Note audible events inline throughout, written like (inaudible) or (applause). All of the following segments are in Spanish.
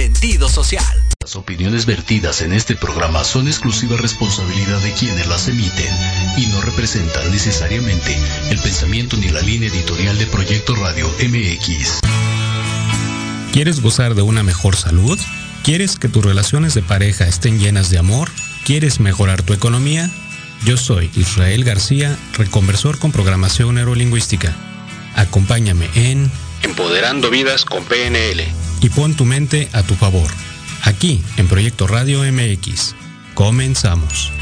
sentido social. Las opiniones vertidas en este programa son exclusiva responsabilidad de quienes las emiten y no representan necesariamente el pensamiento ni la línea editorial de Proyecto Radio MX. ¿Quieres gozar de una mejor salud? ¿Quieres que tus relaciones de pareja estén llenas de amor? ¿Quieres mejorar tu economía? Yo soy Israel García, reconversor con programación neurolingüística. Acompáñame en Empoderando Vidas con PNL y pon tu mente a tu favor. Aquí en Proyecto Radio MX. Comenzamos.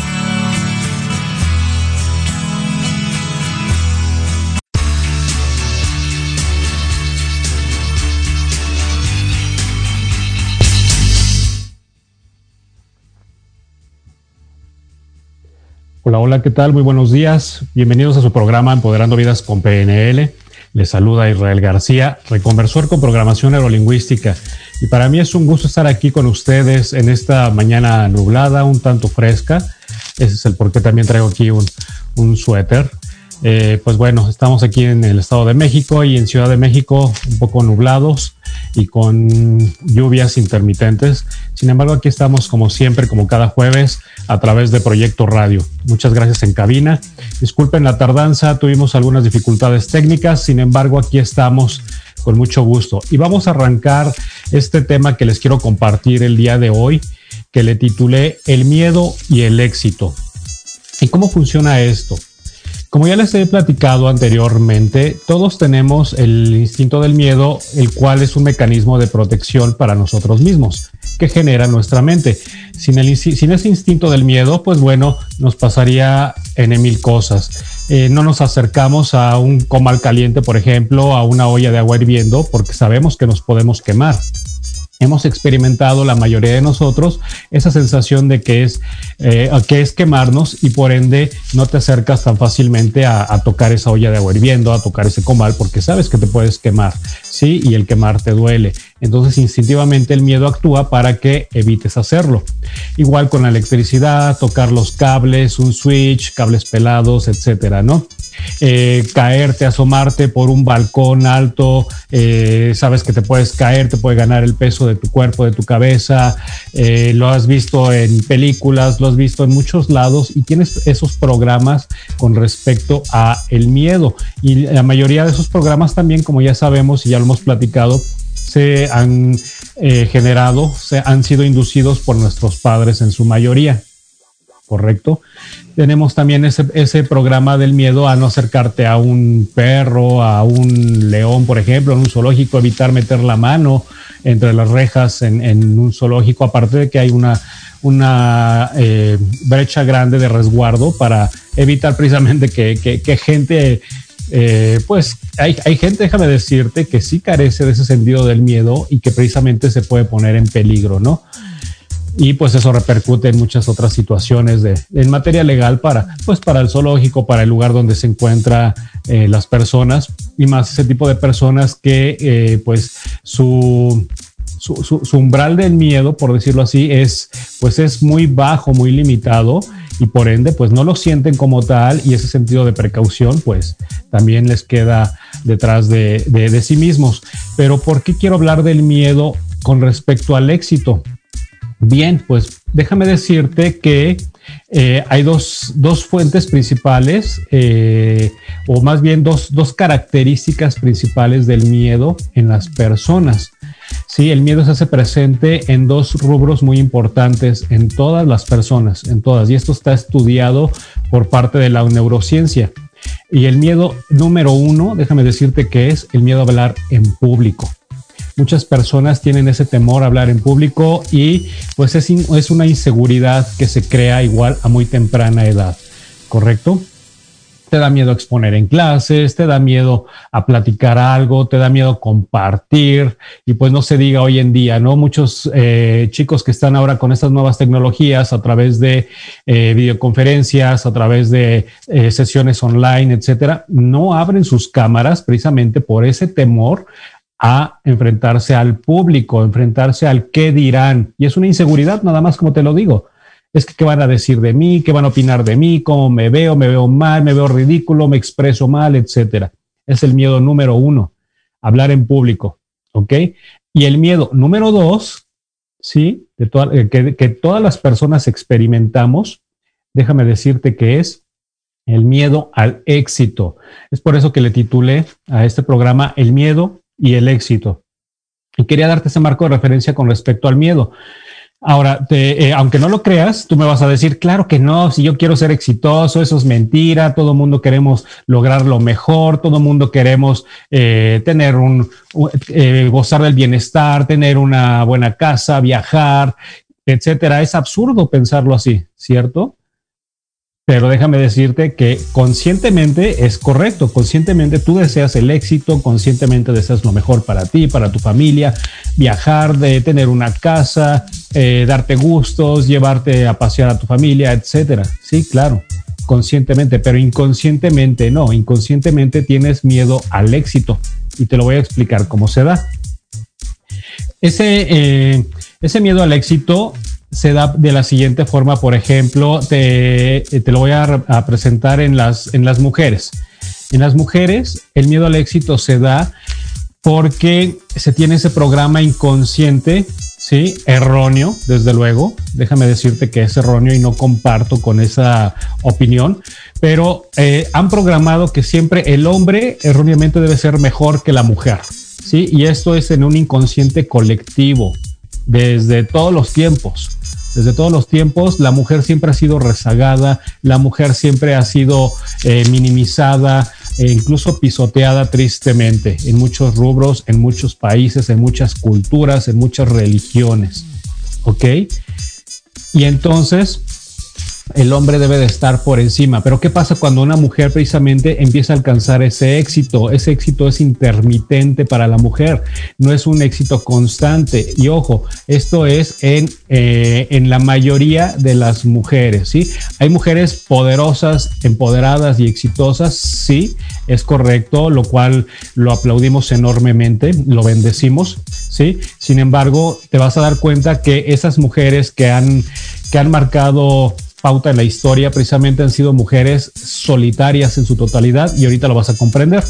Hola, hola, ¿qué tal? Muy buenos días. Bienvenidos a su programa Empoderando Vidas con PNL. Les saluda Israel García, reconversor con programación neurolingüística. Y para mí es un gusto estar aquí con ustedes en esta mañana nublada, un tanto fresca. Ese es el por qué también traigo aquí un suéter. Eh, pues bueno, estamos aquí en el Estado de México y en Ciudad de México un poco nublados y con lluvias intermitentes. Sin embargo, aquí estamos como siempre, como cada jueves, a través de Proyecto Radio. Muchas gracias en cabina. Disculpen la tardanza, tuvimos algunas dificultades técnicas, sin embargo, aquí estamos con mucho gusto. Y vamos a arrancar este tema que les quiero compartir el día de hoy, que le titulé El miedo y el éxito. ¿Y cómo funciona esto? Como ya les he platicado anteriormente, todos tenemos el instinto del miedo, el cual es un mecanismo de protección para nosotros mismos, que genera nuestra mente. Sin, ese instinto del miedo, pues bueno, nos pasaría en mil cosas. Eh, no nos acercamos a un comal caliente, por ejemplo, a una olla de agua hirviendo, porque sabemos que nos podemos quemar hemos experimentado la mayoría de nosotros esa sensación de que es, eh, que es quemarnos y por ende no te acercas tan fácilmente a, tocar esa olla de agua hirviendo, a tocar ese comal, porque sabes que te puedes quemar, ¿sí? Y el quemar te duele. Entonces instintivamente el miedo actúa para que evites hacerlo. Igual con la electricidad, tocar los cables, un switch, cables pelados, etcétera, ¿no? Eh, caerte, asomarte por un balcón alto, eh, sabes que te puedes caer, te puede ganar el peso de tu cuerpo, de tu cabeza, eh, lo has visto en películas, lo has visto en muchos lados y tienes esos programas con respecto a el miedo. Y la mayoría de esos programas también, como ya sabemos y ya lo hemos platicado, se han generado, se han sido inducidos por nuestros padres en su mayoría. ¿Correcto? tenemos también ese, ese, programa del miedo a no acercarte a un perro, a un león, por ejemplo, en un zoológico, evitar meter la mano entre las rejas en, un zoológico, aparte de que hay una, una eh, brecha grande de resguardo para evitar precisamente que, gente, eh, pues hay, hay gente, déjame decirte, que sí carece de ese sentido del miedo y que precisamente se puede poner en peligro, ¿no? y pues eso repercute en muchas otras situaciones de, en materia legal para, pues para el zoológico, para el lugar donde se encuentran eh, las personas y más ese tipo de personas que eh, pues su, su, umbral del miedo, por decirlo así, es pues es muy bajo, muy limitado y por ende pues no lo sienten como tal y ese sentido de precaución pues también les queda detrás de, de, sí mismos. Pero ¿por qué quiero hablar del miedo con respecto al éxito? Bien, pues déjame decirte que eh, hay dos, fuentes principales, eh, o más bien dos, características principales del miedo en las personas. Sí, el miedo se hace presente en dos rubros muy importantes en todas las personas, en todas, y esto está estudiado por parte de la neurociencia. Y el miedo número uno, déjame decirte que es el miedo a hablar en público muchas personas tienen ese temor a hablar en público y pues es, es una inseguridad que se crea igual a muy temprana edad, ¿correcto? Te da miedo exponer en clases, te da miedo a platicar algo, te da miedo compartir y pues no se diga hoy en día, ¿no? Muchos eh, chicos que están ahora con estas nuevas tecnologías a través de eh, videoconferencias, a través de eh, sesiones online, etcétera, no abren sus cámaras precisamente por ese temor a enfrentarse al público, enfrentarse al qué dirán. Y es una inseguridad, nada más como te lo digo. Es que qué van a decir de mí, qué van a opinar de mí, cómo me veo, me veo mal, me veo ridículo, me expreso mal, etcétera. Es el miedo número uno, hablar en público. ¿Ok? Y el miedo número dos ¿sí? Eh, que, que todas las personas experimentamos, déjame decirte que es el miedo al éxito. Es por eso que le titulé a este programa El miedo y el éxito. Y quería darte ese marco de referencia con respecto al miedo. Ahora, eh, aunque no lo creas, tú me vas a decir, claro que no, si yo quiero ser exitoso, eso es mentira, todo mundo queremos lograr lo mejor, todo mundo queremos eh, tener un, eh, gozar del bienestar, tener una buena casa, viajar, etcétera. Es absurdo pensarlo así, ¿cierto? Pero déjame decirte que conscientemente es correcto, conscientemente tú deseas el éxito, conscientemente deseas lo mejor para ti, para tu familia, viajar, de tener una casa, eh, darte gustos, llevarte a pasear a tu familia, etcétera. Sí, claro, conscientemente, pero inconscientemente no, inconscientemente tienes miedo al éxito y te lo voy a explicar cómo se da. Ese, eh, ese miedo al éxito se da de la siguiente forma, por ejemplo, te, te lo voy a, presentar en las, en las mujeres. En las mujeres, el miedo al éxito se da porque se tiene ese programa inconsciente, ¿sí? Erróneo, desde luego. Déjame decirte que es erróneo y no comparto con esa opinión, pero eh, han programado que siempre el hombre erróneamente debe ser mejor que la mujer, ¿sí? Y esto es en un inconsciente colectivo, desde todos los tiempos. Desde todos los tiempos, la mujer siempre ha sido rezagada, la mujer siempre ha sido eh, minimizada e incluso pisoteada tristemente en muchos rubros, en muchos países, en muchas culturas, en muchas religiones. ¿Ok? Y entonces, el hombre debe de estar por encima. Pero ¿qué pasa cuando una mujer precisamente empieza a alcanzar ese éxito? Ese éxito es intermitente para la mujer, no es un éxito constante. Y ojo, esto es en, eh, en la mayoría de las mujeres, ¿sí? Hay mujeres poderosas, empoderadas y exitosas, sí, es correcto, lo cual lo aplaudimos enormemente, lo bendecimos, ¿sí? Sin embargo, te vas a dar cuenta que esas mujeres que han, que han marcado pauta en la historia precisamente han sido mujeres solitarias en su totalidad y ahorita lo vas a comprender.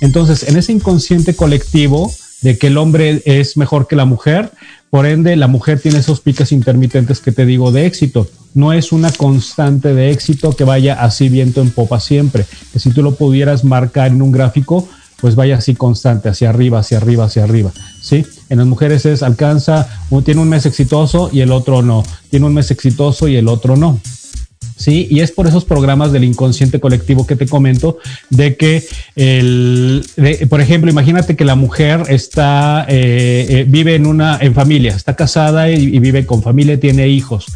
Entonces, en ese inconsciente colectivo de que el hombre es mejor que la mujer, por ende la mujer tiene esos piques intermitentes que te digo de éxito. No es una constante de éxito que vaya así viento en popa siempre, que si tú lo pudieras marcar en un gráfico, pues vaya así constante, hacia arriba, hacia arriba, hacia arriba, ¿sí? En las mujeres es alcanza, uno tiene un mes exitoso y el otro no, tiene un mes exitoso y el otro no. Sí, y es por esos programas del inconsciente colectivo que te comento, de que, el, por ejemplo, imagínate que la mujer está, eh, eh, vive en una, en familia, está casada y, vive con familia, tiene hijos,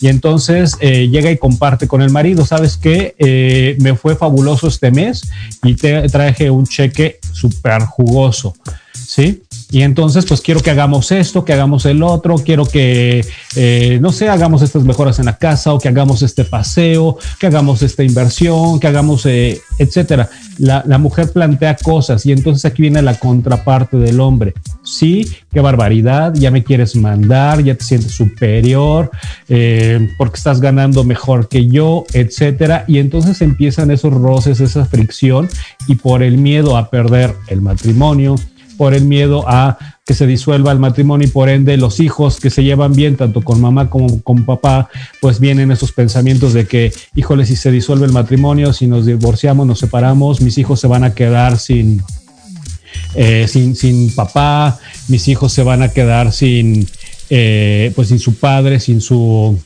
y entonces eh, llega y comparte con el marido, ¿sabes qué? me fue fabuloso este mes y te traje un cheque súper jugoso, ¿sí? Y entonces, pues quiero que hagamos esto, que hagamos el otro, quiero que, eh, no sé, hagamos estas mejoras en la casa o que hagamos este paseo, que hagamos esta inversión, que hagamos, eh, etcétera. La, la, mujer plantea cosas y entonces aquí viene la contraparte del hombre. Sí, qué barbaridad, ya me quieres mandar, ya te sientes superior, eh, porque estás ganando mejor que yo, etcétera. Y entonces empiezan esos roces, esa fricción y por el miedo a perder el matrimonio, por el miedo a que se disuelva el matrimonio y por ende los hijos que se llevan bien tanto con mamá como con papá, pues vienen esos pensamientos de que, híjole, si se disuelve el matrimonio, si nos divorciamos, nos separamos, mis hijos se van a quedar sin, eh, sin, sin papá, mis hijos se van a quedar sin, eh, pues sin su padre, sin su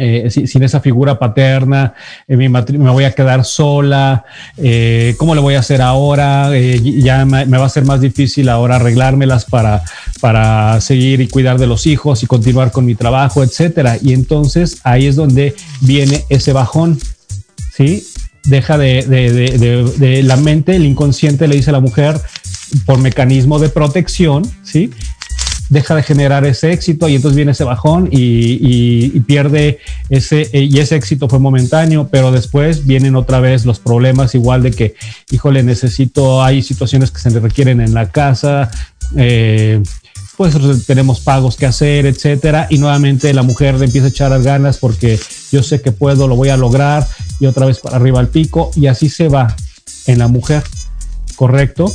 eh, sin, esa figura paterna, eh, me voy a quedar sola, eh, ¿cómo le voy a hacer ahora? ya me, va a ser más difícil ahora arreglármelas para, para seguir y cuidar de los hijos y continuar con mi trabajo, etcétera. Y entonces ahí es donde viene ese bajón, ¿sí? Deja de, de la mente, el inconsciente le dice a la mujer por mecanismo de protección, ¿sí? Deja de generar ese éxito y entonces viene ese bajón y, pierde ese, y ese éxito fue momentáneo, pero después vienen otra vez los problemas igual de que, híjole, necesito, hay situaciones que se le requieren en la casa, eh, pues tenemos pagos que hacer, etcétera, y nuevamente la mujer empieza a echar ganas porque yo sé que puedo, lo voy a lograr, y otra vez para arriba al pico, y así se va en la mujer, ¿correcto?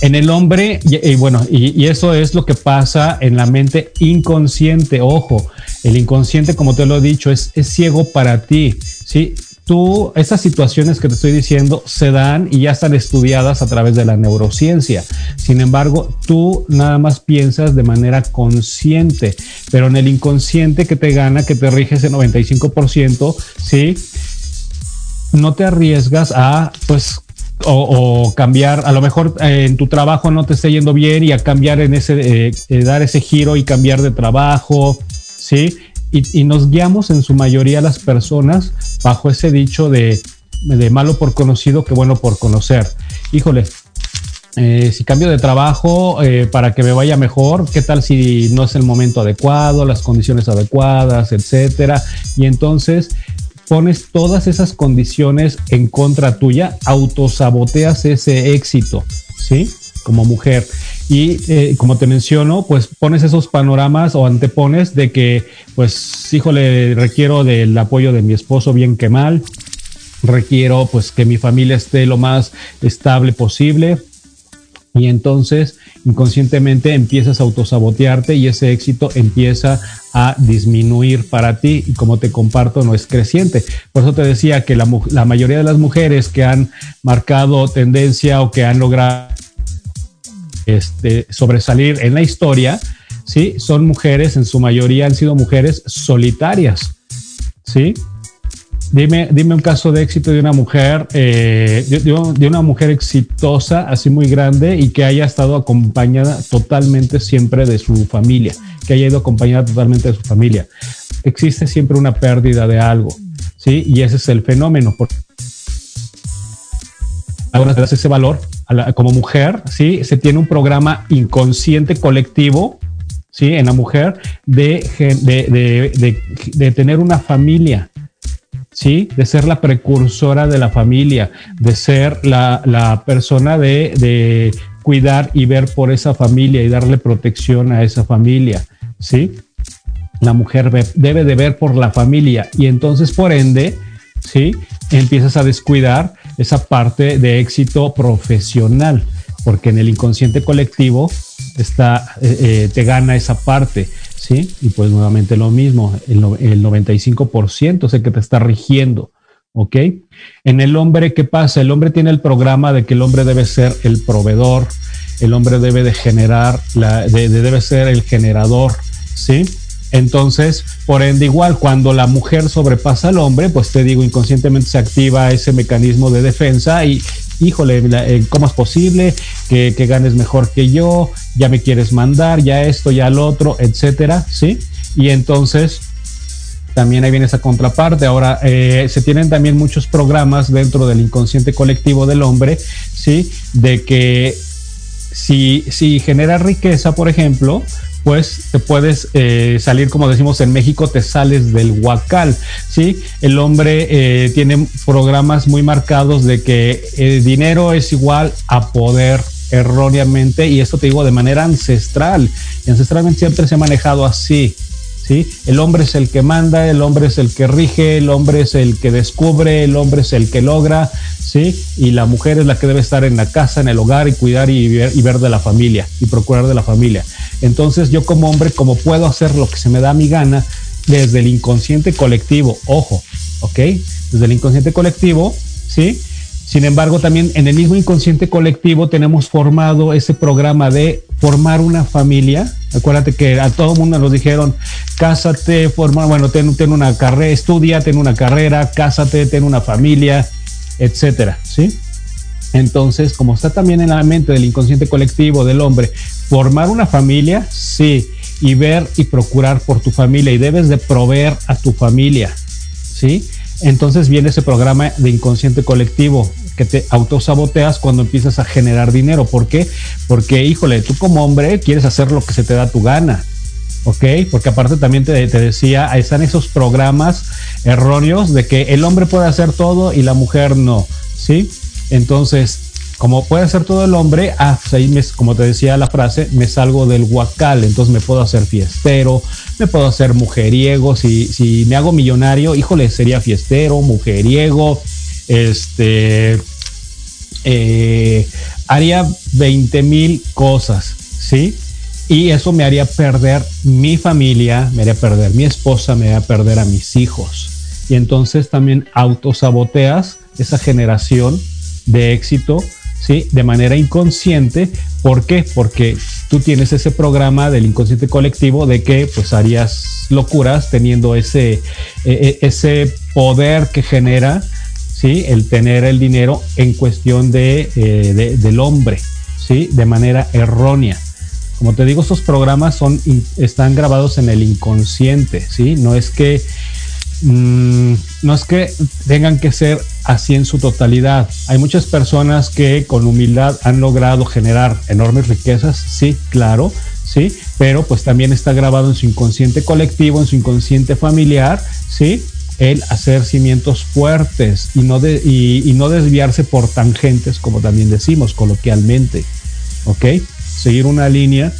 En el hombre, y, bueno, y, eso es lo que pasa en la mente inconsciente. Ojo, el inconsciente, como te lo he dicho, es, ciego para ti. ¿sí? tú, esas situaciones que te estoy diciendo se dan y ya están estudiadas a través de la neurociencia. Sin embargo, tú nada más piensas de manera consciente, pero en el inconsciente que te gana, que te rige ese 95%, ¿sí? No te arriesgas a, pues, o, cambiar, a lo mejor eh, en tu trabajo no te esté yendo bien y a cambiar en ese, eh, eh, dar ese giro y cambiar de trabajo, ¿sí? y, nos guiamos en su mayoría las personas bajo ese dicho de, malo por conocido que bueno por conocer. Híjole, si cambio de trabajo para que me vaya mejor, ¿qué tal si no es el momento adecuado, las condiciones adecuadas, etcétera? Y entonces pones todas esas condiciones en contra tuya, autosaboteas ese éxito, ¿sí? Como mujer. Y eh, como te menciono, pues pones esos panoramas o antepones de que, pues, híjole, requiero del apoyo de mi esposo bien que mal, requiero pues que mi familia esté lo más estable posible. Y entonces inconscientemente empiezas a autosabotearte y ese éxito empieza a disminuir para ti y como te comparto no es creciente. Por eso te decía que la, mayoría de las mujeres que han marcado tendencia o que han logrado este, sobresalir en la historia, ¿sí? Son mujeres, en su mayoría han sido mujeres solitarias, ¿sí? Dime, dime un caso de éxito de una mujer, eh, de, una mujer exitosa, así muy grande y que haya estado acompañada totalmente siempre de su familia, que haya ido acompañada totalmente de su familia. Existe siempre una pérdida de algo, ¿sí? Y ese es el fenómeno. Ahora te das ese valor como mujer, ¿sí? Se tiene un programa inconsciente colectivo, ¿sí? En la mujer de, de, de, tener una familia, ¿sí? De ser la precursora de la familia, de ser la, la persona de, cuidar y ver por esa familia y darle protección a esa familia, ¿sí? La mujer debe de ver por la familia y entonces por ende, ¿sí? Empiezas a descuidar esa parte de éxito profesional, porque en el inconsciente colectivo está, eh, eh, te gana esa parte, ¿sí? Y pues nuevamente lo mismo, el, el 95% es el que te está rigiendo, ¿ok? En el hombre, ¿qué pasa? El hombre tiene el programa de que el hombre debe ser el proveedor, el hombre debe de generar, la, debe ser el generador, ¿sí? Entonces, por ende, igual, cuando la mujer sobrepasa al hombre, pues te digo, inconscientemente se activa ese mecanismo de defensa y, híjole, eh, ¿cómo es posible que, ganes mejor que yo? Ya me quieres mandar, ya esto, ya lo otro, etcétera, ¿sí? Y entonces, también ahí viene esa contraparte. Ahora, eh, se tienen también muchos programas dentro del inconsciente colectivo del hombre, ¿sí? De que si, si genera riqueza, por ejemplo, pues te puedes eh, salir, como decimos en México, te sales del huacal, ¿sí? El hombre eh, tiene programas muy marcados de que el dinero es igual a poder erróneamente, y esto te digo de manera ancestral, y ancestralmente siempre se ha manejado así, ¿sí? El hombre es el que manda, el hombre es el que rige, el hombre es el que descubre, el hombre es el que logra, ¿sí? Y la mujer es la que debe estar en la casa, en el hogar y cuidar y ver, y ver de la familia y procurar de la familia. Entonces yo como hombre, como puedo hacer lo que se me da mi gana desde el inconsciente colectivo, ojo, ¿ok? Desde el inconsciente colectivo, ¿sí? Sin embargo, también en el mismo inconsciente colectivo tenemos formado ese programa de formar una familia. Acuérdate que a todo mundo nos dijeron, cásate, forma, bueno, ten, ten una carrera, estudia, ten una carrera, cásate, ten una familia, etcétera, ¿sí? Entonces, como está también en la mente del inconsciente colectivo del hombre, formar una familia, sí, y ver y procurar por tu familia y debes de proveer a tu familia, ¿sí? Entonces viene ese programa de inconsciente colectivo que te autosaboteas cuando empiezas a generar dinero. ¿Por qué? Porque, híjole, tú como hombre quieres hacer lo que se te da tu gana. ¿ok? Porque aparte también te, te, decía, están esos programas erróneos de que el hombre puede hacer todo y la mujer no, ¿sí? Entonces, como puede hacer todo el hombre, ah, pues ahí como te decía la frase, me salgo del huacal, entonces me puedo hacer fiestero, me puedo hacer mujeriego, si, si me hago millonario, híjole, sería fiestero, mujeriego, este, eh, haría 20 mil cosas, ¿sí? Y eso me haría perder mi familia, me haría perder mi esposa, me haría perder a mis hijos. Y entonces también autosaboteas esa generación de éxito, ¿sí? De manera inconsciente. ¿Por qué? Porque tú tienes ese programa del inconsciente colectivo de que pues harías locuras teniendo ese, e, e, ese poder que genera, ¿sí? El tener el dinero en cuestión de, eh, del hombre, ¿sí? De manera errónea. Como te digo, estos programas son, están grabados en el inconsciente, ¿sí? No es que mm, no es que tengan que ser así en su totalidad. Hay muchas personas que con humildad han logrado generar enormes riquezas, sí, claro, sí, pero pues también está grabado en su inconsciente colectivo, en su inconsciente familiar, sí, el hacer cimientos fuertes y no, de, y no desviarse por tangentes, como también decimos coloquialmente, ¿ok? seguir una línea,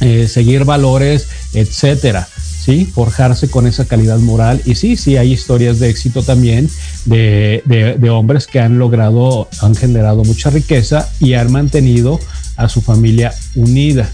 eh, seguir valores, etcétera. ¿sí? Forjarse con esa calidad moral. Y sí, sí, hay historias de éxito también de, de, hombres que han logrado, han generado mucha riqueza y han mantenido a su familia unida.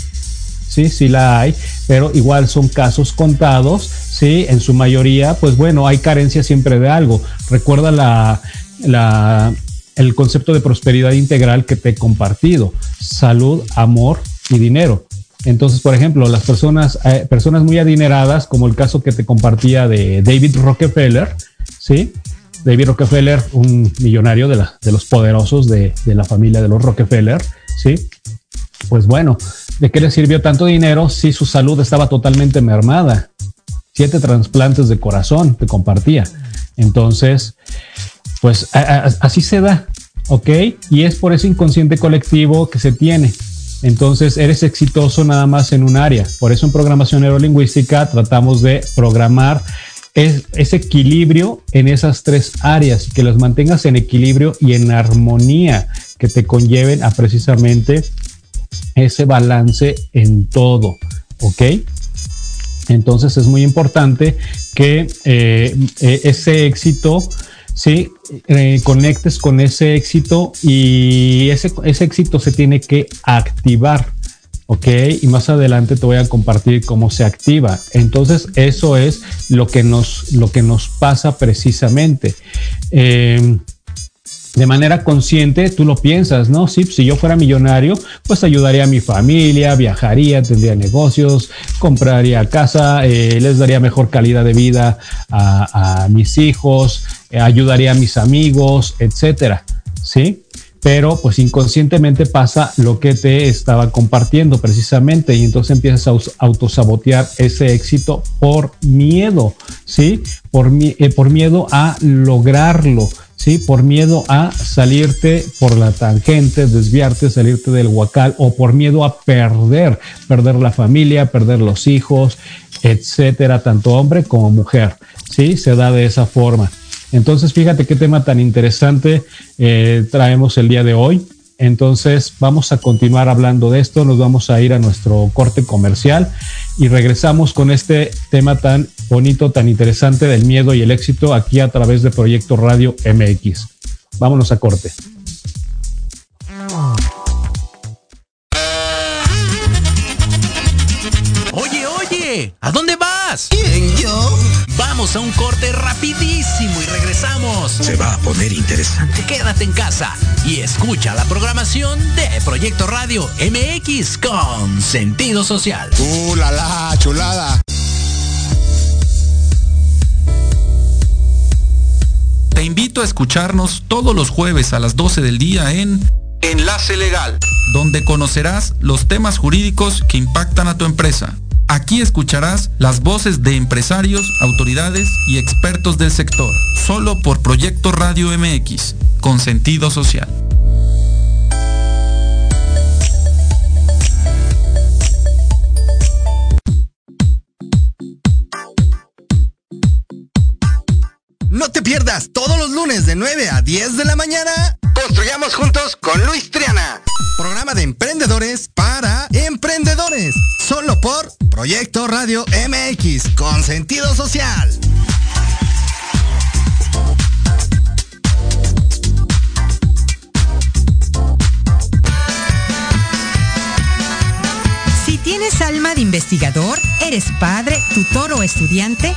Sí, sí la hay, pero igual son casos contados, sí, en su mayoría, pues bueno, hay carencia siempre de algo. Recuerda la, el concepto de prosperidad integral que te he compartido. Salud, amor y dinero. Entonces, por ejemplo, las personas, eh, personas muy adineradas, como el caso que te compartía de David Rockefeller, ¿sí? David Rockefeller, un millonario de, la, de los poderosos de, de, la familia de los Rockefeller, ¿sí? Pues bueno, ¿de qué le sirvió tanto dinero si su salud estaba totalmente mermada? Siete trasplantes de corazón te compartía. Entonces, pues así se da, ¿ok? Y es por ese inconsciente colectivo que se tiene. Entonces, eres exitoso nada más en un área. Por eso en programación neurolingüística tratamos de programar ese equilibrio en esas tres áreas, que las mantengas en equilibrio y en armonía, que te conlleven a precisamente ese balance en todo, ¿ok? Entonces es muy importante que eh, e, ese éxito ¿sí? Eh, conectes con ese éxito y ese, ese éxito se tiene que activar. ¿ok? Y más adelante te voy a compartir cómo se activa. Entonces, eso es lo que nos, lo que nos pasa precisamente. Eh, de manera consciente tú lo piensas, ¿no? Sí, si yo fuera millonario, pues ayudaría a mi familia, viajaría, tendría negocios, compraría casa, eh, les daría mejor calidad de vida a, mis hijos, eh, ayudaría a mis amigos, etcétera, ¿sí? Pero pues inconscientemente pasa lo que te estaba compartiendo precisamente y entonces empiezas a autosabotear ese éxito por miedo, ¿sí? Por, eh, por miedo a lograrlo ¿sí? Por miedo a salirte por la tangente, desviarte, salirte del huacal o por miedo a perder, perder la familia, perder los hijos, etcétera, tanto hombre como mujer, ¿sí? Se da de esa forma. Entonces, fíjate qué tema tan interesante eh, traemos el día de hoy. Entonces, vamos a continuar hablando de esto, nos vamos a ir a nuestro corte comercial y regresamos con este tema tan bonito, tan interesante del miedo y el éxito aquí a través de Proyecto Radio MX. Vámonos a corte. Vamos a un corte rapidísimo y regresamos. Se va a poner interesante. Quédate en casa y escucha la programación de Proyecto Radio MX con sentido social. ¡Uh, la, la chulada! Te invito a escucharnos todos los jueves a las 12 del día en Enlace Legal, donde conocerás los temas jurídicos que impactan a tu empresa. Aquí escucharás las voces de empresarios, autoridades y expertos del sector, solo por Proyecto Radio MX, con sentido social. No te pierdas todos los lunes de 9 a 10 de la mañana. Construyamos juntos con Luis Triana. Programa de emprendedores para emprendedores. Solo por Proyecto Radio MX con sentido social. Si tienes alma de investigador, eres padre, tutor o estudiante,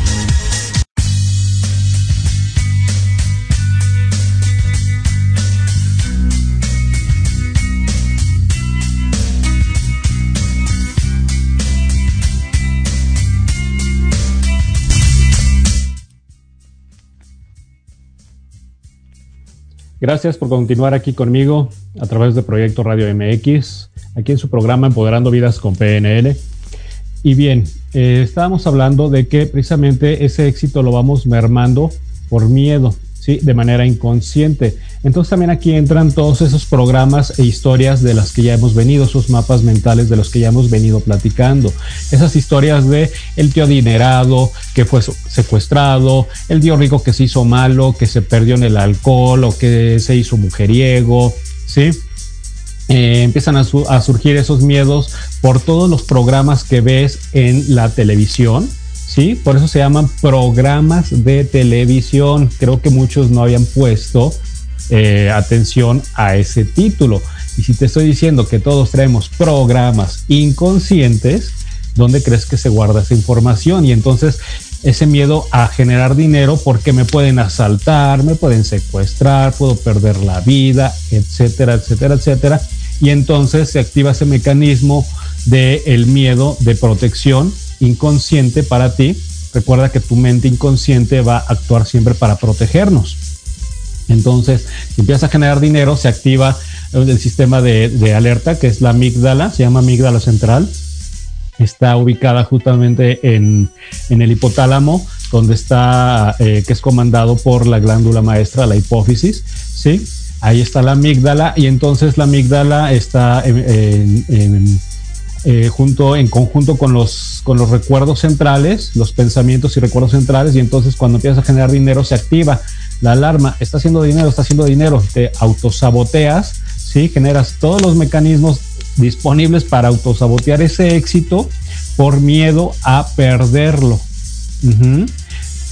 Gracias por continuar aquí conmigo a través de Proyecto Radio MX, aquí en su programa Empoderando Vidas con PNL. Y bien, eh, estábamos hablando de que precisamente ese éxito lo vamos mermando por miedo. ¿Sí? de manera inconsciente. Entonces también aquí entran todos esos programas e historias de las que ya hemos venido, esos mapas mentales de los que ya hemos venido platicando. Esas historias de el tío adinerado que fue secuestrado, el tío rico que se hizo malo, que se perdió en el alcohol o que se hizo mujeriego, ¿sí? Eh, empiezan a, a surgir esos miedos por todos los programas que ves en la televisión, ¿sí? Por eso se llaman programas de televisión. Creo que muchos no habían puesto eh, atención a ese título. Y si te estoy diciendo que todos traemos programas inconscientes, ¿dónde crees que se guarda esa información? Y entonces ese miedo a generar dinero porque me pueden asaltar, me pueden secuestrar, puedo perder la vida, etcétera, etcétera, etcétera. Y entonces se activa ese mecanismo del el miedo de protección inconsciente para ti. Recuerda que tu mente inconsciente va a actuar siempre para protegernos. Entonces, si empiezas a generar dinero, se activa el sistema de, alerta, que es la amígdala, se llama amígdala central. Está ubicada justamente en, el hipotálamo, donde está, eh, que es comandado por la glándula maestra, la hipófisis, ¿sí? Ahí está la amígdala y entonces la amígdala está en eh, junto en conjunto con los, con los recuerdos centrales, los pensamientos y recuerdos centrales, y entonces cuando empiezas a generar dinero se activa la alarma, está haciendo dinero, está haciendo dinero, te autosaboteas, ¿sí? generas todos los mecanismos disponibles para autosabotear ese éxito por miedo a perderlo.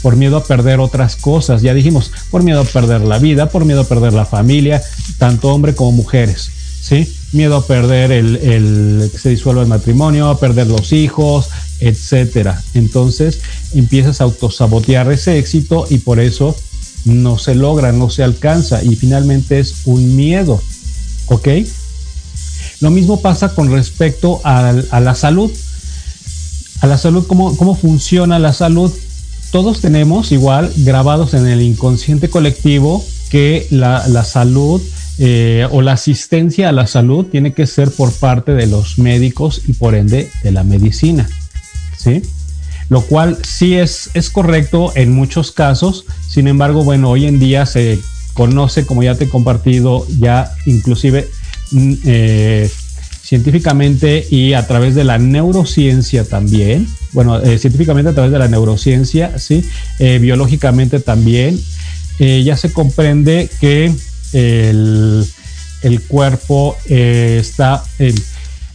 Por miedo a perder otras cosas, ya dijimos, por miedo a perder la vida, por miedo a perder la familia, tanto hombre como mujeres. ¿sí? Miedo a perder el, que se disuelva el matrimonio, a perder los hijos, etcétera. Entonces empiezas a autosabotear ese éxito y por eso no se logra, no se alcanza y finalmente es un miedo. ¿Ok? Lo mismo pasa con respecto a, la salud. A la salud, ¿cómo, ¿cómo funciona la salud? Todos tenemos igual grabados en el inconsciente colectivo que la, la salud eh, o la asistencia a la salud tiene que ser por parte de los médicos y por ende de la medicina. ¿sí? Lo cual sí es, es correcto en muchos casos, sin embargo, bueno, hoy en día se conoce, como ya te he compartido, ya inclusive mm, eh, científicamente y a través de la neurociencia también, bueno, eh, científicamente a través de la neurociencia, sí, biológicamente también, ya se comprende que el, cuerpo eh, está,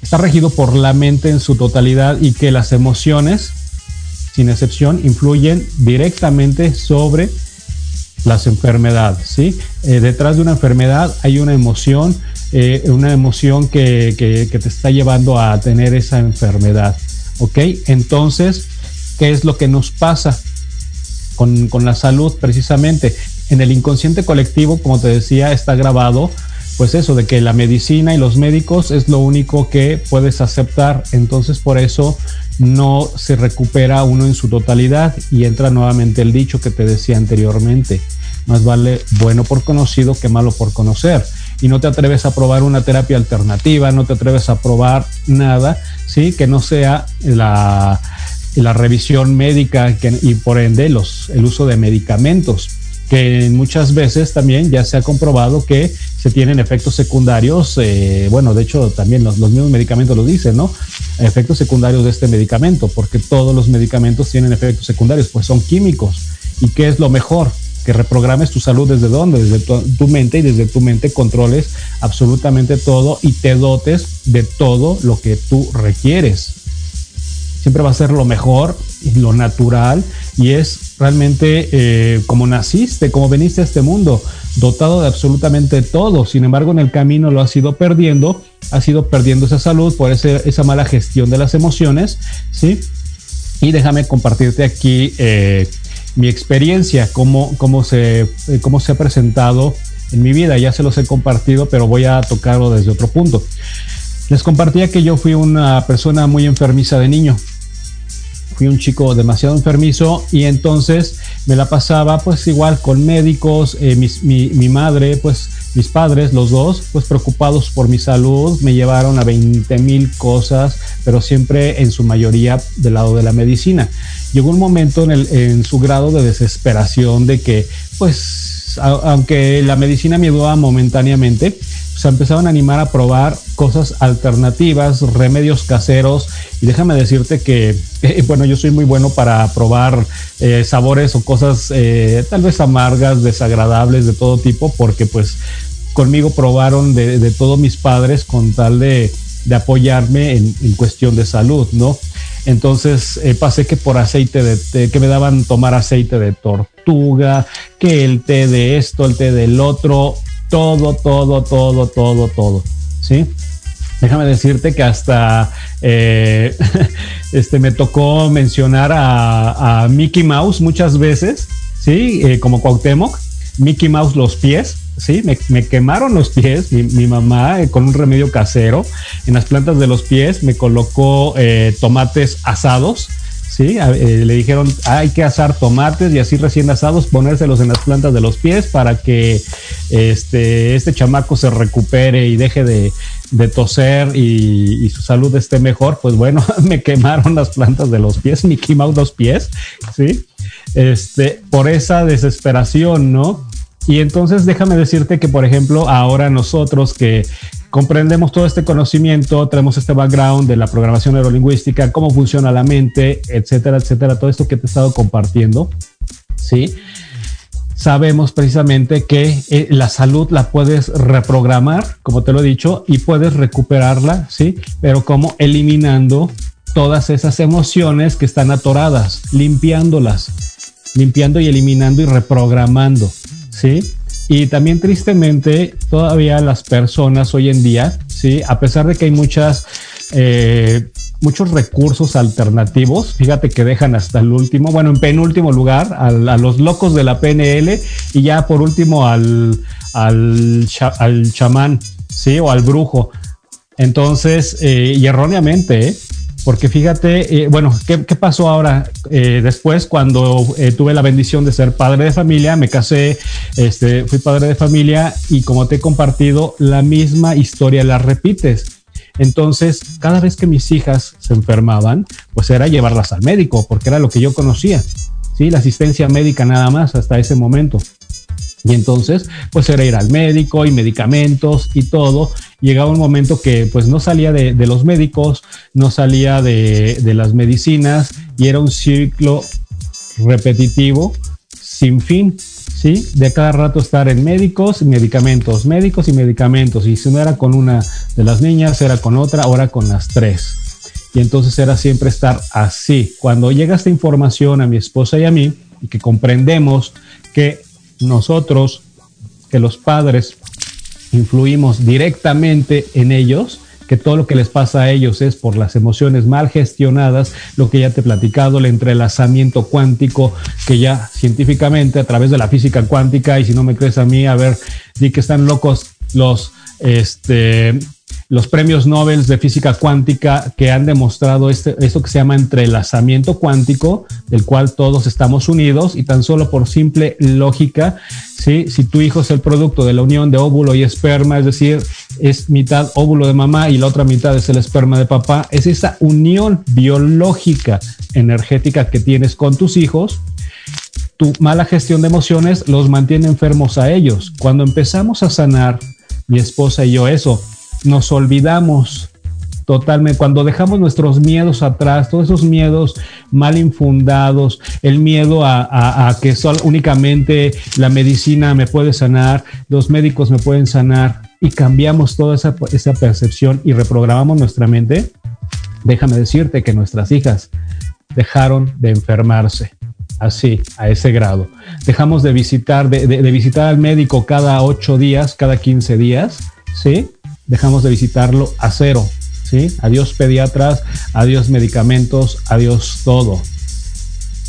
está regido por la mente en su totalidad y que las emociones, sin excepción, influyen directamente sobre las enfermedades. ¿sí? Eh, detrás de una enfermedad hay una emoción, eh, una emoción que, te está llevando a tener esa enfermedad. ¿Ok? Entonces, ¿qué es lo que nos pasa con, con la salud precisamente? En el inconsciente colectivo, como te decía, está grabado, pues eso, de que la medicina y los médicos es lo único que puedes aceptar. Entonces por eso no se recupera uno en su totalidad y entra nuevamente el dicho que te decía anteriormente. Más vale bueno por conocido que malo por conocer. y no te atreves a probar una terapia alternativa, no te atreves a probar nada, ¿sí? Que no sea la, revisión médica y por ende los, el uso de medicamentos que muchas veces también ya se ha comprobado que se tienen efectos secundarios, eh, bueno, de hecho también los, mismos medicamentos lo dicen, ¿no? Efectos secundarios de este medicamento, porque todos los medicamentos tienen efectos secundarios, pues son químicos. ¿Y qué es lo mejor? Que reprogrames tu salud desde dónde, desde tu mente y desde tu mente controles absolutamente todo y te dotes de todo lo que tú requieres siempre va a ser lo mejor lo natural y es realmente eh, como naciste, como veniste a este mundo, dotado de absolutamente todo. Sin embargo, en el camino lo has ido perdiendo, has ido perdiendo esa salud por esa mala gestión de las emociones, ¿sí? Y déjame compartirte aquí eh, mi experiencia, cómo, cómo, se, eh, cómo se ha presentado en mi vida. Ya se los he compartido, pero voy a tocarlo desde otro punto. Les compartía que yo fui una persona muy enfermiza de niño fui un chico demasiado enfermizo y entonces me la pasaba pues igual con médicos, eh, mi, madre, pues mis padres, los dos, pues preocupados por mi salud, me llevaron a 20 mil cosas, pero siempre en su mayoría del lado de la medicina. Llegó un momento en, el, en su grado de desesperación de que pues aunque la medicina me ayudaba momentáneamente, se empezaban a animar a probar cosas alternativas, remedios caseros. Y déjame decirte que, (laughs) bueno, yo soy muy bueno para probar eh, sabores o cosas eh, tal vez amargas, desagradables de todo tipo, porque pues conmigo probaron de, todos mis padres con tal de, apoyarme en, cuestión de salud, ¿no? Entonces eh, pasé que por aceite de, que me daban tomar aceite de tortuga, que el té de esto, el té del otro, todo, todo, todo, todo, todo. ¿Sí? Déjame decirte que hasta eh, (laughs) este, me tocó mencionar a, Mickey Mouse muchas veces, ¿sí? Eh, como Cuauhtémoc, Mickey Mouse los pies, ¿sí? Me, quemaron los pies, mi, mamá eh, con un remedio casero, en las plantas de los pies me colocó tomates asados, ¿sí? Eh, le dijeron, hay que asar tomates y así recién asados, ponérselos en las plantas de los pies para que este, este chamaco se recupere y deje de, toser y, su salud esté mejor. Pues bueno, (laughs) me quemaron las plantas de los pies, me quemaron los pies, ¿sí? Este, por esa desesperación, ¿no? Y entonces déjame decirte que, por ejemplo, ahora nosotros que comprendemos todo este conocimiento, tenemos este background de la programación neurolingüística, cómo funciona la mente, etcétera, etcétera, todo esto que te he estado compartiendo, ¿sí? Sabemos precisamente que eh, la salud la puedes reprogramar, como te lo he dicho, y puedes recuperarla, ¿sí? Pero como eliminando todas esas emociones que están atoradas, limpiándolas, limpiando y eliminando y reprogramando, ¿sí? Y también tristemente todavía las personas hoy en día, sí, a pesar de que hay muchas eh, muchos recursos alternativos, fíjate que dejan hasta el último, bueno, en penúltimo lugar a los locos de la PNL y ya por último al al, chamán, sí, o al brujo. Entonces, eh, y erróneamente, ¿eh? Porque fíjate, eh, bueno, ¿qué, pasó ahora? Eh, después, cuando eh, tuve la bendición de ser padre de familia, me casé, este, fui padre de familia y como te he compartido, la misma historia la repites. Entonces, cada vez que mis hijas se enfermaban, pues era llevarlas al médico, porque era lo que yo conocía. Sí, la asistencia médica nada más hasta ese momento. Y entonces, pues era ir al médico y medicamentos y todo. Llegaba un momento que pues no salía de, los médicos, no salía de, las medicinas y era un ciclo repetitivo sin fin, ¿sí? De cada rato estar en médicos medicamentos, médicos y medicamentos. Y si no era con una de las niñas, era con otra, ahora con las tres. Y entonces era siempre estar así. Cuando llega esta información a mi esposa y a mí, y que comprendemos que nosotros, que los padres influimos directamente en ellos, que todo lo que les pasa a ellos es por las emociones mal gestionadas, lo que ya te he platicado, el entrelazamiento cuántico, que ya científicamente a través de la física cuántica, y si no me crees a mí, a ver, di que están locos los, este, los premios Nobel de física cuántica que han demostrado este, esto que se llama entrelazamiento cuántico, del cual todos estamos unidos y tan solo por simple lógica, si tu hijo es el producto de la unión de óvulo y esperma, es decir, es mitad óvulo de mamá y la otra mitad es el esperma de papá, es esa unión biológica energética que tienes con tus hijos tu mala gestión de emociones los mantiene enfermos a ellos. Cuando empezamos a sanar, mi esposa y yo, eso, nos olvidamos totalmente, cuando dejamos nuestros miedos atrás, todos esos miedos mal infundados, el miedo a, que solo, únicamente la medicina me puede sanar, los médicos me pueden sanar, y cambiamos toda esa, esa percepción y reprogramamos nuestra mente, déjame decirte que nuestras hijas dejaron de enfermarse así, a ese grado. Dejamos de visitar, de, visitar al médico cada ocho días, cada 15 días, ¿sí? Dejamos de visitarlo a cero, ¿sí? Adiós pediatras, adiós medicamentos, adiós todo,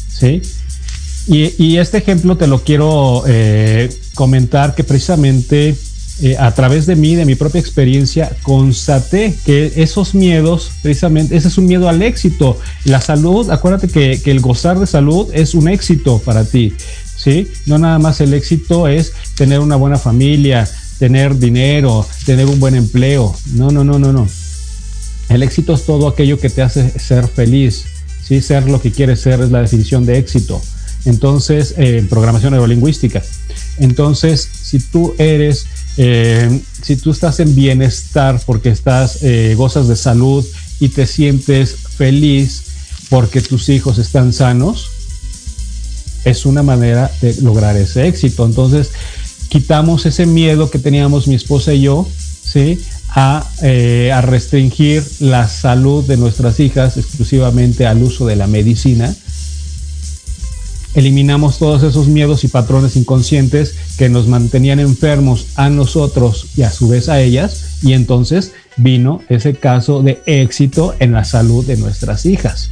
¿sí? Y, este ejemplo te lo quiero eh, comentar que precisamente eh, a través de mí, de mi propia experiencia, constaté que esos miedos, precisamente, ese es un miedo al éxito. La salud, acuérdate que, el gozar de salud es un éxito para ti, ¿sí? No nada más el éxito es tener una buena familia, tener dinero, tener un buen empleo. No, no, no, no, no. El éxito es todo aquello que te hace ser feliz, ¿sí? Ser lo que quieres ser es la definición de éxito. Entonces, eh, programación neurolingüística. Entonces, si tú eres eh, si tú estás en bienestar porque estás, eh, gozas de salud y te sientes feliz porque tus hijos están sanos, es una manera de lograr ese éxito. Entonces, quitamos ese miedo que teníamos mi esposa y yo, ¿sí? A, eh, a restringir la salud de nuestras hijas exclusivamente al uso de la medicina eliminamos todos esos miedos y patrones inconscientes que nos mantenían enfermos a nosotros y a su vez a ellas, y entonces vino ese caso de éxito en la salud de nuestras hijas.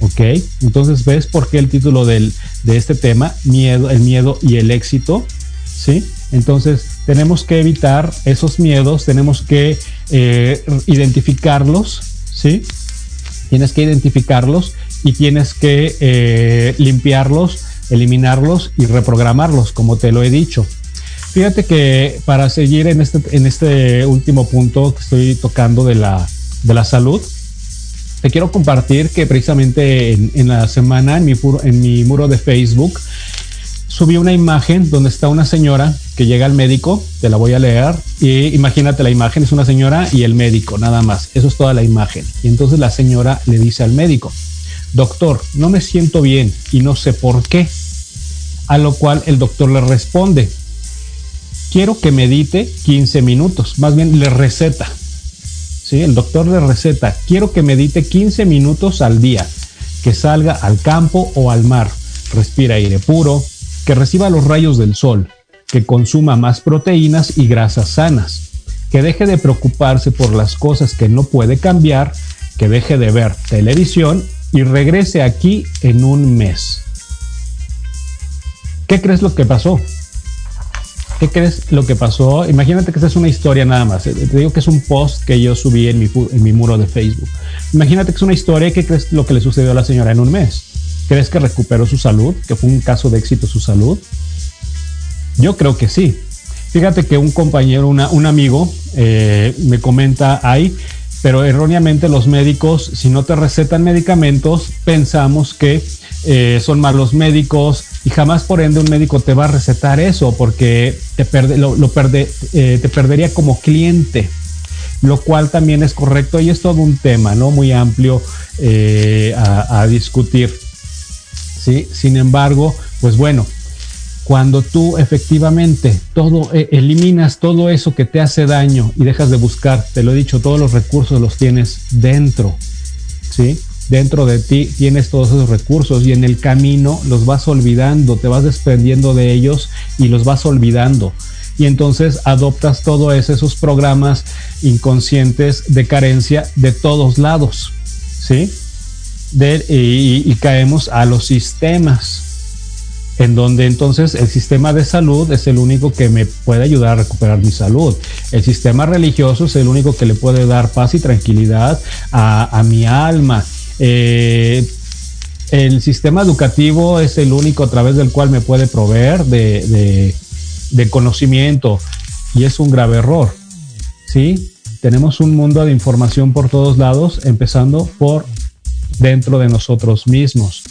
¿Ok? Entonces, ¿ves por qué el título del, de este tema, miedo, el miedo y el éxito? ¿Sí? Entonces, tenemos que evitar esos miedos, tenemos que eh, identificarlos, ¿sí? Tienes que identificarlos y tienes que eh, limpiarlos, eliminarlos y reprogramarlos, como te lo he dicho. Fíjate que para seguir en este, en este último punto que estoy tocando de la, salud, te quiero compartir que precisamente en, la semana en mi, en mi muro de Facebook subí una imagen donde está una señora que llega al médico, te la voy a leer, y imagínate la imagen, es una señora y el médico, nada más, eso es toda la imagen. Y entonces la señora le dice al médico, doctor, no me siento bien y no sé por qué. A lo cual el doctor le responde, quiero que medite 15 minutos, más bien le receta. ¿Sí? El doctor le receta, quiero que medite 15 minutos al día, que salga al campo o al mar, respira aire puro, que reciba los rayos del sol, que consuma más proteínas y grasas sanas, que deje de preocuparse por las cosas que no puede cambiar, que deje de ver televisión y regrese aquí en un mes. ¿Qué crees lo que pasó? ¿Qué crees lo que pasó? Imagínate que esta es una historia nada más. Te digo que es un post que yo subí en mi, en mi muro de Facebook. Imagínate que es una historia. ¿Qué crees lo que le sucedió a la señora en un mes? ¿Crees que recuperó su salud? ¿Que fue un caso de éxito su salud? Yo creo que sí. Fíjate que un compañero, un amigo, eh, me comenta ahí pero erróneamente los médicos, si no te recetan medicamentos, pensamos que eh, son malos médicos y jamás por ende un médico te va a recetar eso porque te, lo, eh, te perdería como cliente, lo cual también es correcto y es todo un tema ¿no? muy amplio eh, a, a discutir. ¿sí? Sin embargo, pues bueno, cuando tú efectivamente todo eh, eliminas todo eso que te hace daño y dejas de buscar, te lo he dicho, todos los recursos los tienes dentro, ¿sí? Dentro de ti tienes todos esos recursos y en el camino los vas olvidando, te vas desprendiendo de ellos y los vas olvidando. Y entonces adoptas todos esos programas inconscientes de carencia de todos lados, ¿sí? y caemos a los sistemas en donde entonces el sistema de salud es el único que me puede ayudar a recuperar mi salud. El sistema religioso es el único que le puede dar paz y tranquilidad a, mi alma. Eh, el sistema educativo es el único a través del cual me puede proveer de, de conocimiento y es un grave error. ¿Sí? Tenemos un mundo de información por todos lados, empezando por dentro de nosotros mismos.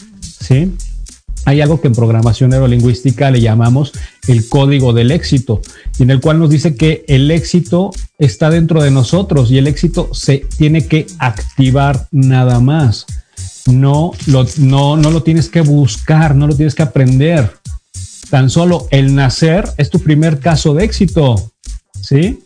¿Sí? Hay algo que en programación neurolingüística le llamamos el código del éxito, en el cual nos dice que el éxito está dentro de nosotros y el éxito se tiene que activar nada más. No lo, no, no lo tienes que buscar, no lo tienes que aprender. Tan solo el nacer es tu primer caso de éxito. ¿Sí?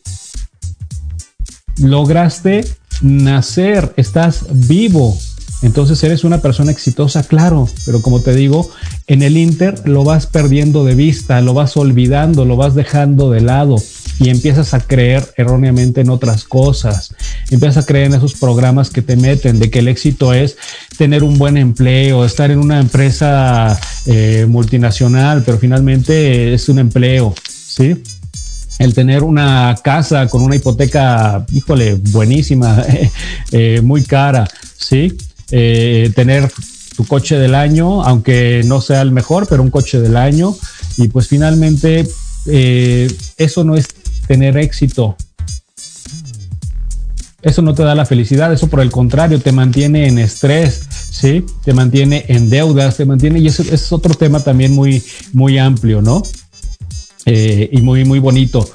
Lograste nacer, estás vivo, entonces eres una persona exitosa, claro, pero como te digo, en el Inter lo vas perdiendo de vista, lo vas olvidando, lo vas dejando de lado y empiezas a creer erróneamente en otras cosas. Empiezas a creer en esos programas que te meten de que el éxito es tener un buen empleo, estar en una empresa eh, multinacional, pero finalmente es un empleo, ¿sí? el tener una casa con una hipoteca, híjole, buenísima, (laughs) eh, muy cara, ¿sí? Eh, tener tu coche del año, aunque no sea el mejor, pero un coche del año. Y pues finalmente eh, eso no es tener éxito. Eso no te da la felicidad, eso por el contrario te mantiene en estrés, ¿sí? Te mantiene en deudas, te mantiene, y ese, es otro tema también muy, muy amplio, ¿no? Eh, y muy, muy bonito,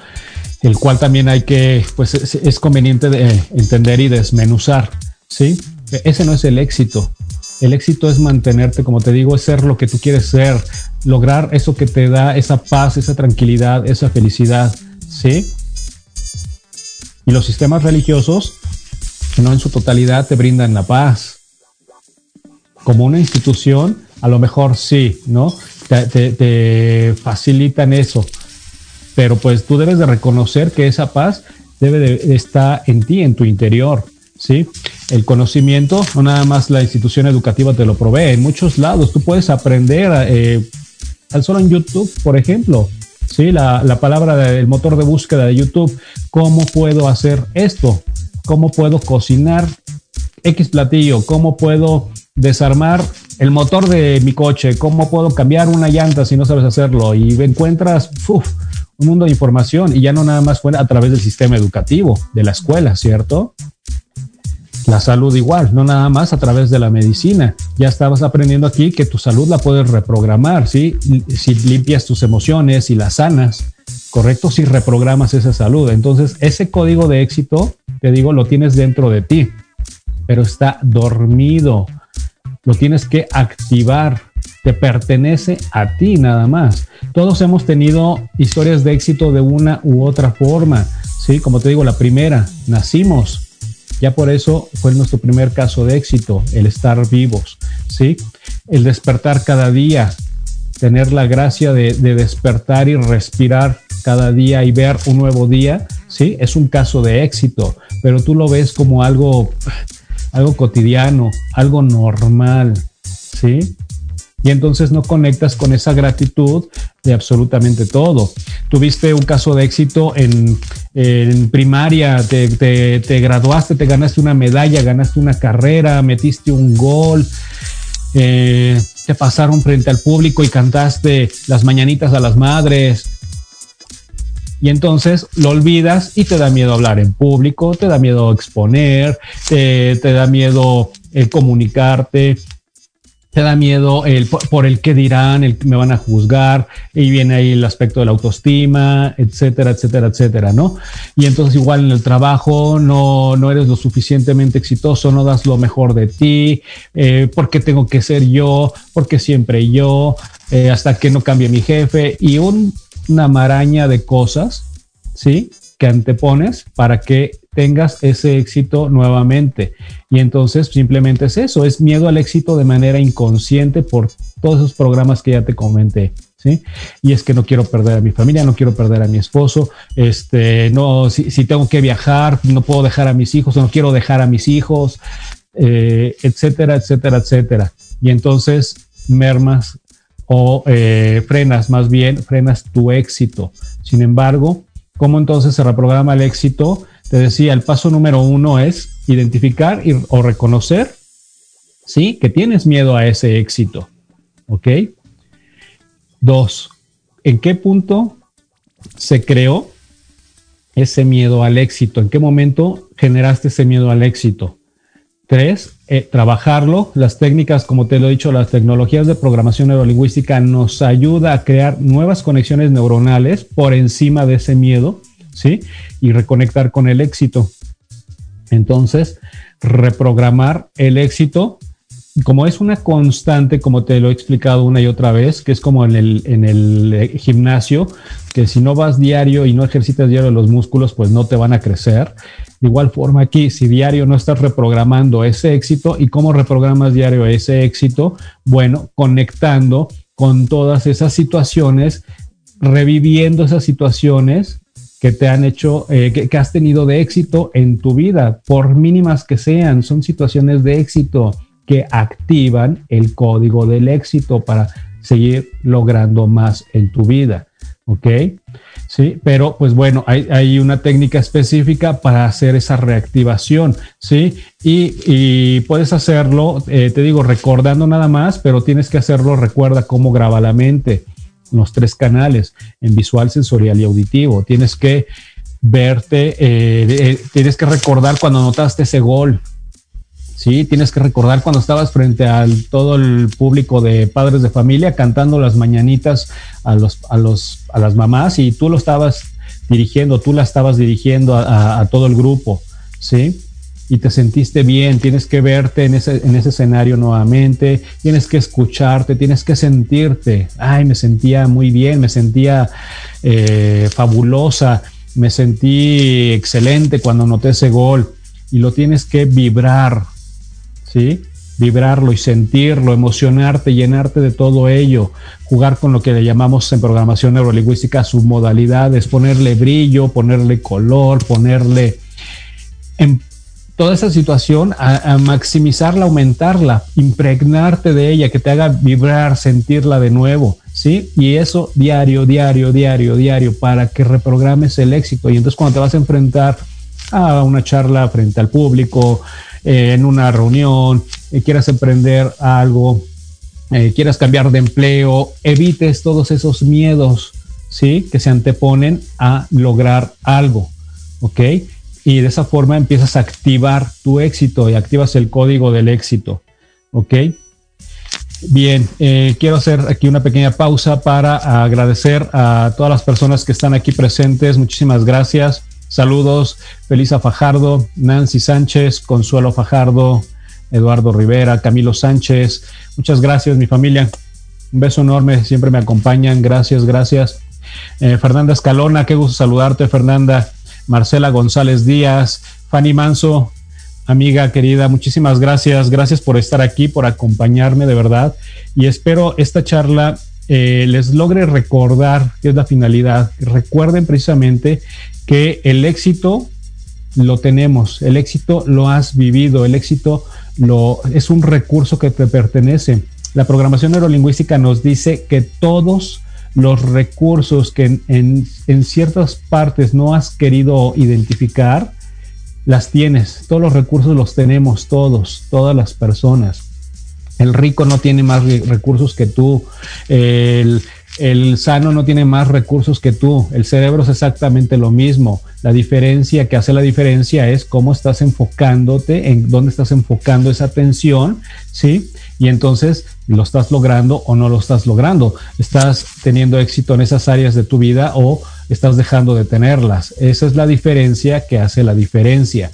el cual también hay que, pues es, es conveniente de entender y desmenuzar, ¿sí? Ese no es el éxito. El éxito es mantenerte, como te digo, es ser lo que tú quieres ser, lograr eso que te da esa paz, esa tranquilidad, esa felicidad, ¿sí? Y los sistemas religiosos, no en su totalidad, te brindan la paz. Como una institución, a lo mejor sí, ¿no? Te, facilitan eso. Pero pues tú debes de reconocer que esa paz debe de estar en ti, en tu interior. ¿Sí? El conocimiento, no nada más la institución educativa te lo provee, en muchos lados tú puedes aprender, eh, al solo en YouTube, por ejemplo, ¿sí? La, la palabra del motor de búsqueda de YouTube, ¿cómo puedo hacer esto? ¿Cómo puedo cocinar X platillo? ¿Cómo puedo desarmar el motor de mi coche? ¿Cómo puedo cambiar una llanta si no sabes hacerlo? Y encuentras un mundo de información y ya no nada más fue a través del sistema educativo, de la escuela, ¿cierto? La salud igual, no nada más a través de la medicina. Ya estabas aprendiendo aquí que tu salud la puedes reprogramar, ¿sí? Si limpias tus emociones y las sanas, ¿correcto? Si reprogramas esa salud. Entonces, ese código de éxito, te digo, lo tienes dentro de ti, pero está dormido. Lo tienes que activar. Te pertenece a ti nada más. Todos hemos tenido historias de éxito de una u otra forma, ¿sí? Como te digo, la primera, nacimos, ya por eso fue nuestro primer caso de éxito, el estar vivos, ¿sí? El despertar cada día, tener la gracia de, despertar y respirar cada día y ver un nuevo día, ¿sí? Es un caso de éxito, pero tú lo ves como algo, algo cotidiano, algo normal, ¿sí? Y entonces no conectas con esa gratitud de absolutamente todo. Tuviste un caso de éxito en, primaria, te, graduaste, te ganaste una medalla, ganaste una carrera, metiste un gol, eh, te pasaron frente al público y cantaste las mañanitas a las madres. Y entonces lo olvidas y te da miedo hablar en público, te da miedo exponer, te, te da miedo eh, comunicarte, te da miedo el, por, el que dirán, el me van a juzgar, y viene ahí el aspecto de la autoestima, etcétera, etcétera, etcétera, ¿no? Y entonces igual en el trabajo no, no eres lo suficientemente exitoso, no das lo mejor de ti, eh, porque tengo que ser yo, porque siempre yo, eh, hasta que no cambie mi jefe, y una maraña de cosas, ¿sí? Que antepones para que tengas ese éxito nuevamente. Y entonces simplemente es eso, es miedo al éxito de manera inconsciente por todos esos programas que ya te comenté. ¿Sí? Y es que no quiero perder a mi familia, no quiero perder a mi esposo, este, no, si, tengo que viajar, no puedo dejar a mis hijos, no quiero dejar a mis hijos, eh, etcétera, etcétera, etcétera. Y entonces mermas o eh, frenas, más bien frenas tu éxito. Sin embargo, ¿cómo entonces se reprograma el éxito? Te decía, el paso número uno es identificar o reconocer, ¿sí? Que tienes miedo a ese éxito, ¿ok? Dos, ¿en qué punto se creó ese miedo al éxito? ¿En qué momento generaste ese miedo al éxito? Tres, eh, trabajarlo. Las técnicas, como te lo he dicho, las tecnologías de programación neurolingüística nos ayuda a crear nuevas conexiones neuronales por encima de ese miedo, ¿sí? Y reconectar con el éxito. Entonces, reprogramar el éxito como es una constante, como te lo he explicado una y otra vez, que es como en el, en el eh, gimnasio, que si no vas diario y no ejercitas diario los músculos, pues no te van a crecer. De igual forma aquí, si diario no estás reprogramando ese éxito, ¿y cómo reprogramas diario ese éxito? Bueno, conectando con todas esas situaciones, reviviendo esas situaciones que te han hecho, eh, que, que has tenido de éxito en tu vida, por mínimas que sean, son situaciones de éxito que activan el código del éxito para seguir logrando más en tu vida. ¿Ok? Sí, pero pues bueno, hay, una técnica específica para hacer esa reactivación, ¿sí? Y, puedes hacerlo, eh, te digo, recordando nada más, pero tienes que hacerlo, recuerda cómo graba la mente, los tres canales, en visual, sensorial y auditivo. Tienes que verte, eh, eh, tienes que recordar cuando notaste ese gol, Sí, tienes que recordar cuando estabas frente a todo el público de padres de familia cantando las mañanitas a, los, a, los, a las mamás y tú lo estabas dirigiendo, tú la estabas dirigiendo a, todo el grupo, ¿sí? Y te sentiste bien, tienes que verte en ese, en ese escenario nuevamente, tienes que escucharte, tienes que sentirte, ay, me sentía muy bien, me sentía eh, fabulosa, me sentí excelente cuando noté ese gol y lo tienes que vibrar, Vibrarlo y sentirlo, emocionarte, llenarte de todo ello, jugar con lo que le llamamos en programación neurolingüística submodalidades, ponerle brillo, ponerle color, ponerle en toda esa situación a, maximizarla, aumentarla, impregnarte de ella, que te haga vibrar, sentirla de nuevo, ¿sí? Y eso diario, diario, diario, diario, para que reprogrames el éxito. Y entonces cuando te vas a enfrentar a una charla frente al público, eh, en una reunión, eh, quieras emprender algo, eh, quieras cambiar de empleo, evites todos esos miedos, ¿sí? Que se anteponen a lograr algo, ¿ok? Y de esa forma empiezas a activar tu éxito y activas el código del éxito, ¿ok? Bien, quiero hacer aquí una pequeña pausa para agradecer a todas las personas que están aquí presentes. Muchísimas gracias. Saludos, Felisa Fajardo, Nancy Sánchez, Consuelo Fajardo, Eduardo Rivera, Camilo Sánchez. Muchas gracias, mi familia. Un beso enorme, siempre me acompañan. Gracias, gracias. Eh, Fernanda Escalona, qué gusto saludarte, Fernanda. Marcela González Díaz, Fanny Manso, amiga querida, muchísimas gracias. Gracias por estar aquí, por acompañarme de verdad. Y espero esta charla eh, les logre recordar qué es la finalidad. Recuerden precisamente que el éxito lo tenemos, el éxito lo has vivido, el éxito lo, es un recurso que te pertenece. La programación neurolingüística nos dice que todos los recursos que en, en, ciertas partes no has querido identificar, las tienes. Todos los recursos los tenemos todos, todas las personas. El rico no tiene más recursos que tú. El, el sano no tiene más recursos que tú. El cerebro es exactamente lo mismo. La diferencia que hace la diferencia es cómo estás enfocándote, en dónde estás enfocando esa atención, ¿sí? Y entonces lo estás logrando o no lo estás logrando. Estás teniendo éxito en esas áreas de tu vida o estás dejando de tenerlas. Esa es la diferencia que hace la diferencia.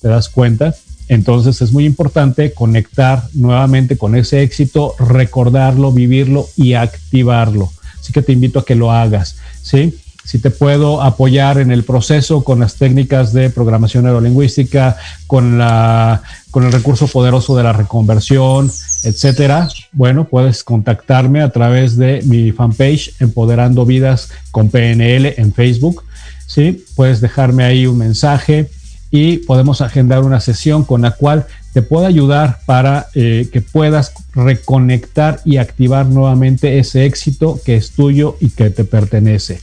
¿Te das cuenta? Entonces es muy importante conectar nuevamente con ese éxito, recordarlo, vivirlo y activarlo. Así que te invito a que lo hagas, ¿sí? Si te puedo apoyar en el proceso con las técnicas de programación neurolingüística, con, la, con el recurso poderoso de la reconversión, etcétera, bueno, puedes contactarme a través de mi fanpage Empoderando Vidas con PNL en Facebook, ¿sí? Puedes dejarme ahí un mensaje y podemos agendar una sesión con la cual te pueda ayudar para eh, que puedas reconectar y activar nuevamente ese éxito que es tuyo y que te pertenece.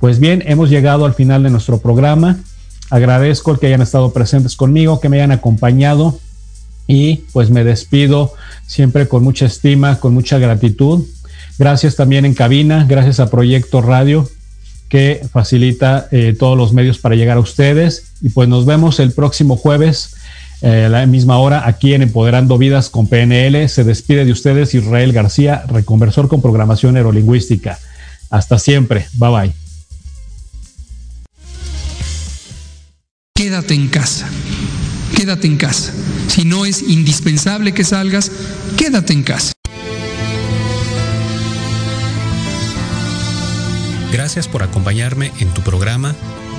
Pues bien, hemos llegado al final de nuestro programa. Agradezco el que hayan estado presentes conmigo, que me hayan acompañado y pues me despido siempre con mucha estima, con mucha gratitud. Gracias también en cabina, gracias a Proyecto Radio que facilita eh, todos los medios para llegar a ustedes. Y pues nos vemos el próximo jueves eh, a la misma hora aquí en Empoderando Vidas con PNL. Se despide de ustedes Israel García, reconversor con programación neurolingüística. Hasta siempre. Bye bye. Quédate en casa. Quédate en casa. Si no es indispensable que salgas, quédate en casa. Gracias por acompañarme en tu programa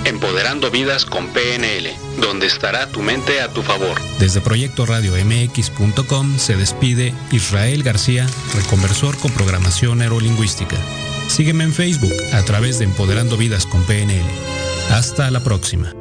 Empoderando Vidas con PNL, donde estará tu mente a tu favor. Desde Proyecto Radio MX.com se despide Israel García, reconversor con programación neurolingüística. Sígueme en Facebook a través de Empoderando Vidas con PNL. Hasta la próxima.